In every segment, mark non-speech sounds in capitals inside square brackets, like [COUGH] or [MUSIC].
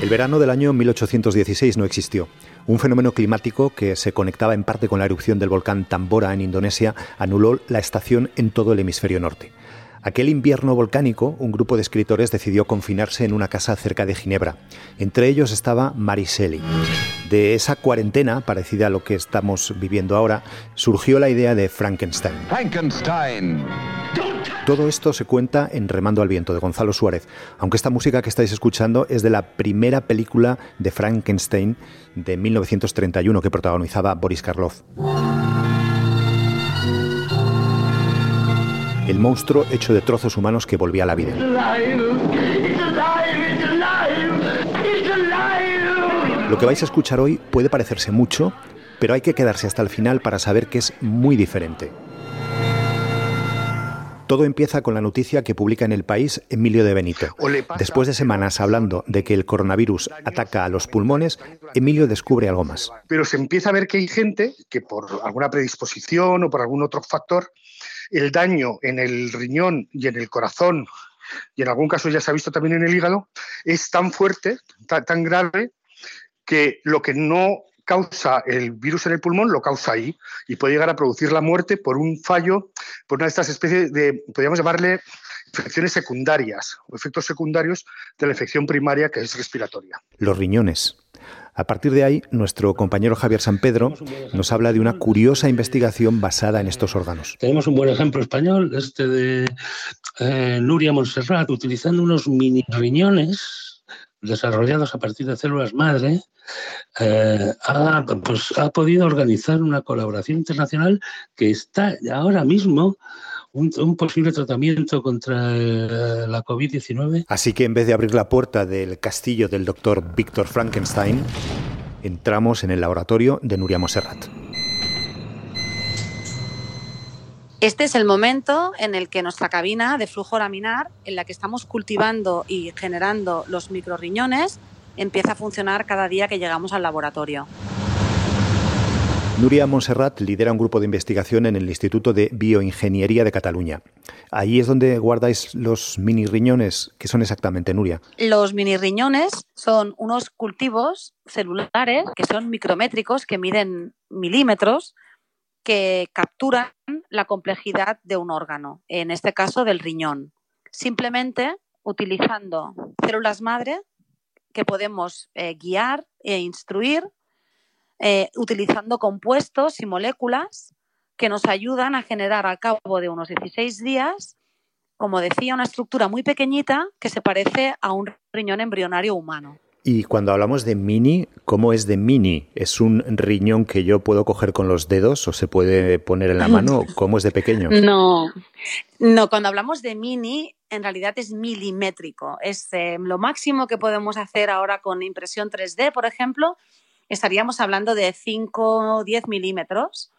El verano del año 1816 no existió. Un fenómeno climático que se conectaba en parte con la erupción del volcán Tambora en Indonesia anuló la estación en todo el hemisferio norte. Aquel invierno volcánico, un grupo de escritores decidió confinarse en una casa cerca de Ginebra. Entre ellos estaba Mary. De esa cuarentena, parecida a lo que estamos viviendo ahora, surgió la idea de Frankenstein. Frankenstein. Todo esto se cuenta en Remando al Viento de Gonzalo Suárez, aunque esta música que estáis escuchando es de la primera película de Frankenstein de 1931 que protagonizaba Boris Karloff. el monstruo hecho de trozos humanos que volvía a la vida. Lo que vais a escuchar hoy puede parecerse mucho, pero hay que quedarse hasta el final para saber que es muy diferente. Todo empieza con la noticia que publica en el país Emilio de Benito. Después de semanas hablando de que el coronavirus ataca a los pulmones, Emilio descubre algo más. Pero se empieza a ver que hay gente que por alguna predisposición o por algún otro factor el daño en el riñón y en el corazón, y en algún caso ya se ha visto también en el hígado, es tan fuerte, tan, grave, que lo que no causa el virus en el pulmón lo causa ahí y puede llegar a producir la muerte por un fallo, por una de estas especies de, podríamos llamarle infecciones secundarias o efectos secundarios de la infección primaria que es respiratoria. Los riñones. A partir de ahí, nuestro compañero Javier San Pedro nos habla de una curiosa investigación basada en estos órganos. Tenemos un buen ejemplo español, este de eh, Nuria Montserrat, utilizando unos mini riñones desarrollados a partir de células madre, eh, ha, pues, ha podido organizar una colaboración internacional que está ahora mismo un, posible tratamiento contra eh, la COVID-19. Así que en vez de abrir la puerta del castillo del doctor Víctor Frankenstein, entramos en el laboratorio de Nuria Moserrat. Este es el momento en el que nuestra cabina de flujo laminar, en la que estamos cultivando y generando los microriñones, empieza a funcionar cada día que llegamos al laboratorio. Nuria Montserrat lidera un grupo de investigación en el Instituto de Bioingeniería de Cataluña. Ahí es donde guardáis los mini riñones. ¿Qué son exactamente, Nuria? Los mini riñones son unos cultivos celulares que son micrométricos, que miden milímetros, que capturan la complejidad de un órgano, en este caso del riñón. Simplemente utilizando células madre que podemos eh, guiar e instruir eh, utilizando compuestos y moléculas que nos ayudan a generar al cabo de unos 16 días, como decía, una estructura muy pequeñita que se parece a un riñón embrionario humano. Y cuando hablamos de mini, ¿cómo es de mini? ¿Es un riñón que yo puedo coger con los dedos o se puede poner en la mano? [LAUGHS] ¿Cómo es de pequeño? No, no, cuando hablamos de mini, en realidad es milimétrico. Es eh, lo máximo que podemos hacer ahora con impresión 3D, por ejemplo, estaríamos hablando de 5 o 10 milímetros.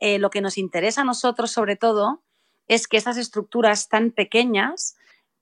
Eh, lo que nos interesa a nosotros, sobre todo, es que estas estructuras tan pequeñas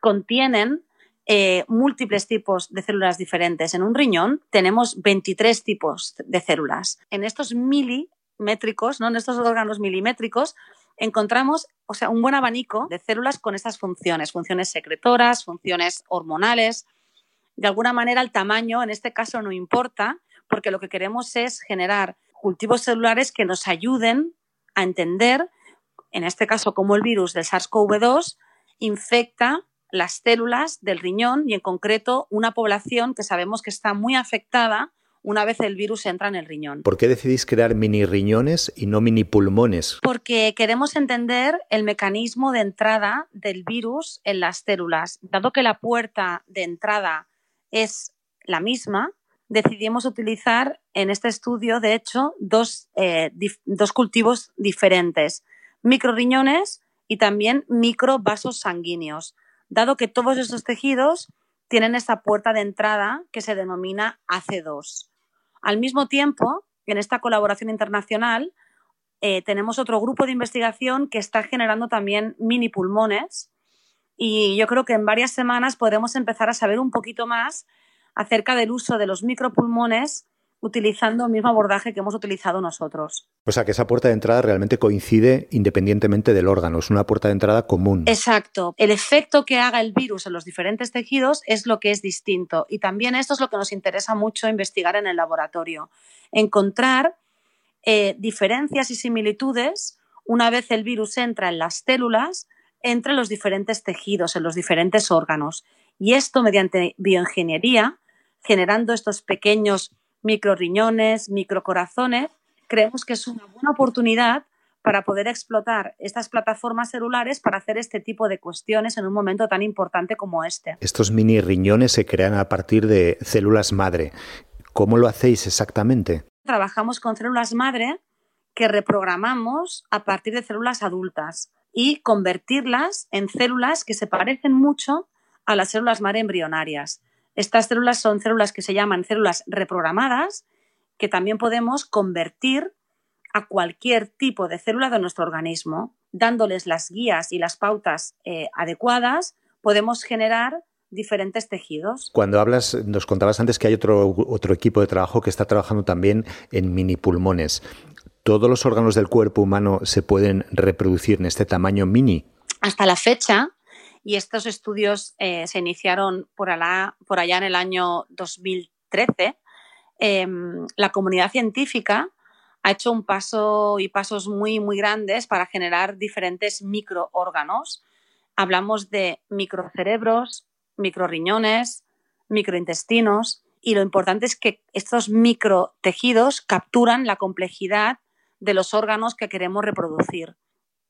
contienen eh, múltiples tipos de células diferentes. En un riñón tenemos 23 tipos de células. En estos milimétricos, ¿no? en estos órganos milimétricos, encontramos o sea, un buen abanico de células con estas funciones, funciones secretoras, funciones hormonales. De alguna manera el tamaño en este caso no importa, porque lo que queremos es generar cultivos celulares que nos ayuden a entender, en este caso, cómo el virus del SARS-CoV-2 infecta las células del riñón y en concreto una población que sabemos que está muy afectada una vez el virus entra en el riñón. ¿Por qué decidís crear mini riñones y no mini pulmones? Porque queremos entender el mecanismo de entrada del virus en las células. Dado que la puerta de entrada es la misma, decidimos utilizar en este estudio, de hecho, dos, eh, dos cultivos diferentes, microriñones y también microvasos sanguíneos, dado que todos estos tejidos tienen esta puerta de entrada que se denomina AC2. Al mismo tiempo, en esta colaboración internacional, eh, tenemos otro grupo de investigación que está generando también mini pulmones y yo creo que en varias semanas podremos empezar a saber un poquito más acerca del uso de los micropulmones utilizando el mismo abordaje que hemos utilizado nosotros. O sea, que esa puerta de entrada realmente coincide independientemente del órgano, es una puerta de entrada común. Exacto. El efecto que haga el virus en los diferentes tejidos es lo que es distinto. Y también esto es lo que nos interesa mucho investigar en el laboratorio. Encontrar eh, diferencias y similitudes una vez el virus entra en las células entre los diferentes tejidos, en los diferentes órganos. Y esto mediante bioingeniería, generando estos pequeños microriñones, microcorazones, creemos que es una buena oportunidad para poder explotar estas plataformas celulares para hacer este tipo de cuestiones en un momento tan importante como este. Estos mini riñones se crean a partir de células madre. ¿Cómo lo hacéis exactamente? Trabajamos con células madre que reprogramamos a partir de células adultas y convertirlas en células que se parecen mucho a las células madre embrionarias. Estas células son células que se llaman células reprogramadas, que también podemos convertir a cualquier tipo de célula de nuestro organismo. Dándoles las guías y las pautas eh, adecuadas, podemos generar diferentes tejidos. Cuando hablas, nos contabas antes que hay otro, otro equipo de trabajo que está trabajando también en mini pulmones. ¿Todos los órganos del cuerpo humano se pueden reproducir en este tamaño mini? Hasta la fecha, y estos estudios eh, se iniciaron por, allá en el año 2013. Em, la comunidad científica ha hecho un paso y pasos muy, muy grandes para generar diferentes microórganos. Hablamos de microcerebros, microriñones, microintestinos y lo importante es que estos microtejidos capturan la complejidad de los órganos que queremos reproducir.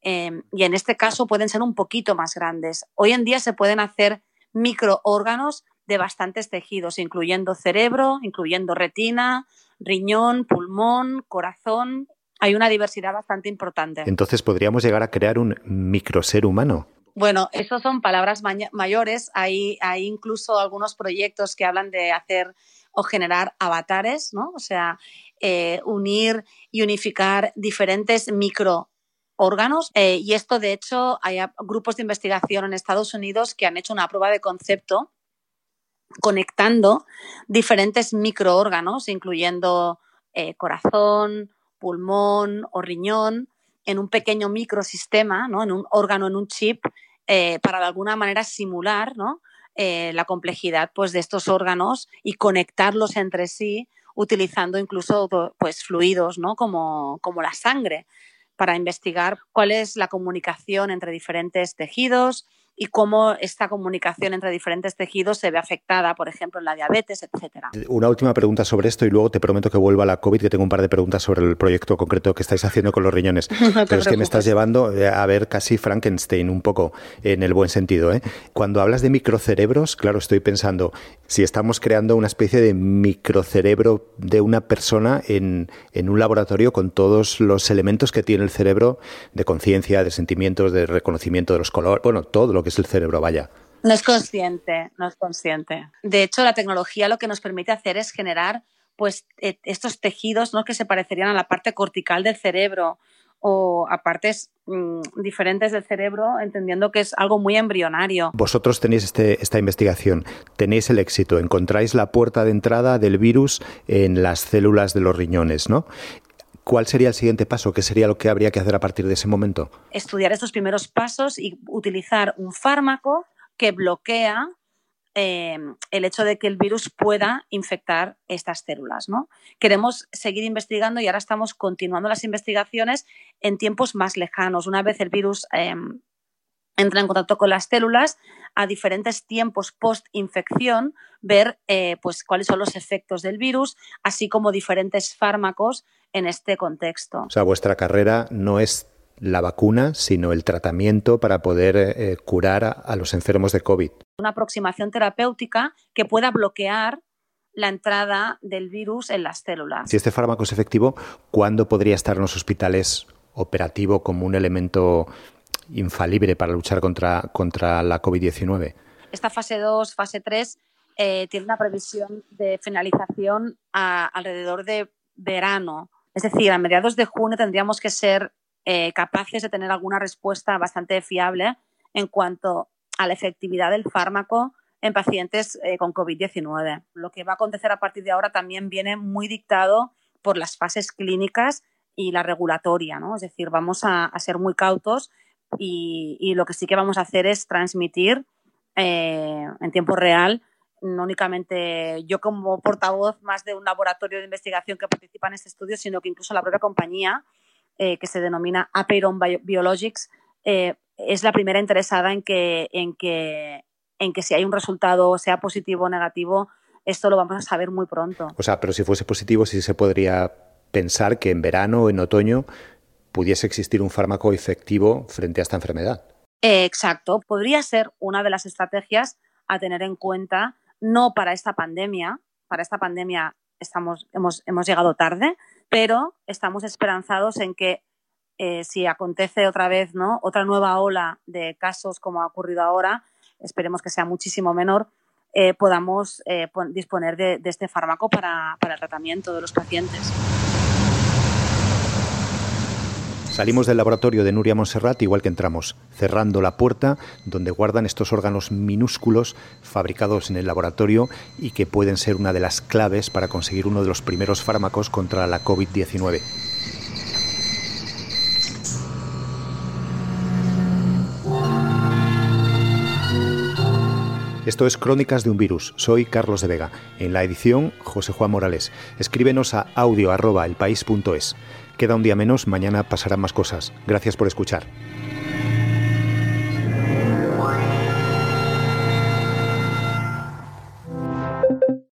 Em, y en este caso pueden ser un poquito más grandes. Hoy en día se pueden hacer microórganos de bastantes tejidos, incluyendo cerebro, incluyendo retina, riñón, pulmón, corazón. Hay una diversidad bastante importante. Entonces podríamos llegar a crear un microser humano. Bueno, eso son palabras mayores. Hay, hay incluso algunos proyectos que hablan de hacer o generar avatares, ¿no? O sea, eh, unir y unificar diferentes micro órganos. Eh, y esto, de hecho, hay grupos de investigación en Estados Unidos que han hecho una prueba de concepto conectando diferentes microórganos, incluyendo eh, corazón, pulmón o riñón, en un pequeño microsistema, ¿no? en un órgano, en un chip, eh, para de alguna manera simular la complejidad pues, de estos órganos y conectarlos entre sí utilizando incluso pues, fluidos ¿no? como, como la sangre para investigar cuál es la comunicación entre diferentes tejidos, y cómo esta comunicación entre diferentes tejidos se ve afectada, por ejemplo, en la diabetes, etcétera. Una última pregunta sobre esto y luego te prometo que vuelva a la COVID, que tengo un par de preguntas sobre el proyecto concreto que estáis haciendo con los riñones. [LAUGHS] Pero es que me estás llevando eh, a ver casi Frankenstein un poco, en el buen sentido. ¿eh? Cuando hablas de microcerebros, claro, estoy pensando, si estamos creando una especie de microcerebro de una persona en, en un laboratorio con todos los elementos que tiene el cerebro de conciencia, de sentimientos, de reconocimiento de los colores, bueno, todo lo que es el cerebro, vaya. No es consciente, no es consciente. De hecho, la tecnología lo que nos permite hacer es generar pues, e, estos tejidos ¿no? que se parecerían a la parte cortical del cerebro o a partes mm, diferentes del cerebro, entendiendo que es algo muy embrionario. Vosotros tenéis este, esta investigación, tenéis el éxito, encontráis la puerta de entrada del virus en las células de los riñones, ¿no? ¿Cuál sería el siguiente paso? ¿Qué sería lo que habría que hacer a partir de ese momento? Estudiar estos primeros pasos y utilizar un fármaco que bloquea em, el hecho de que el virus pueda infectar estas células. ¿no? Queremos seguir investigando y ahora estamos continuando las investigaciones en tiempos más lejanos. Una vez el virus em, entra en contacto con las células a diferentes tiempos post-infección, ver eh, pues, cuáles son los efectos del virus, así como diferentes fármacos en este contexto. O sea, vuestra carrera no es la vacuna, sino el tratamiento para poder eh, curar a, a los enfermos de COVID. Una aproximación terapéutica que pueda bloquear la entrada del virus en las células. Si este fármaco es efectivo, ¿cuándo podría estar en los hospitales operativo como un elemento infalible para luchar contra, contra la COVID-19? Esta fase 2, fase 3, eh, tiene una previsión de finalización a, alrededor de verano. Es decir, a mediados de junio tendríamos que ser eh, capaces de tener alguna respuesta bastante fiable en cuanto a la efectividad del fármaco en pacientes eh, con COVID-19. Lo que va a acontecer a partir de ahora también viene muy dictado por las fases clínicas y la regulatoria, ¿no? Es decir, vamos a, ser muy cautos y, lo que sí que vamos a hacer es transmitir eh, en tiempo real, no únicamente yo como portavoz más de un laboratorio de investigación que participa en este estudio, sino que incluso la propia compañía, eh, que se denomina Apeiron Biologics, es la primera interesada en que, en que en que si hay un resultado, sea positivo o negativo, esto lo vamos a saber muy pronto. O sea, pero si fuese positivo, sí se podría pensar que en verano o en otoño pudiese existir un fármaco efectivo frente a esta enfermedad. exacto, podría ser una de las estrategias a tener en cuenta, no para esta pandemia, para esta pandemia estamos, hemos, hemos llegado tarde, pero estamos esperanzados en que eh, si acontece otra vez ¿no? otra nueva ola de casos como ha ocurrido ahora, esperemos que sea muchísimo menor, eh, podamos eh, disponer de, este fármaco para, para el tratamiento de los pacientes. Salimos del laboratorio de Nuria Monserrat igual que entramos, cerrando la puerta donde guardan estos órganos minúsculos fabricados en el laboratorio y que pueden ser una de las claves para conseguir uno de los primeros fármacos contra la COVID-19. Esto es Crónicas de un Virus. Soy Carlos de Vega. En la edición, José Juan Morales. Escríbenos a audio.elpaís.es. Queda un día menos, mañana pasarán más cosas. Gracias por escuchar.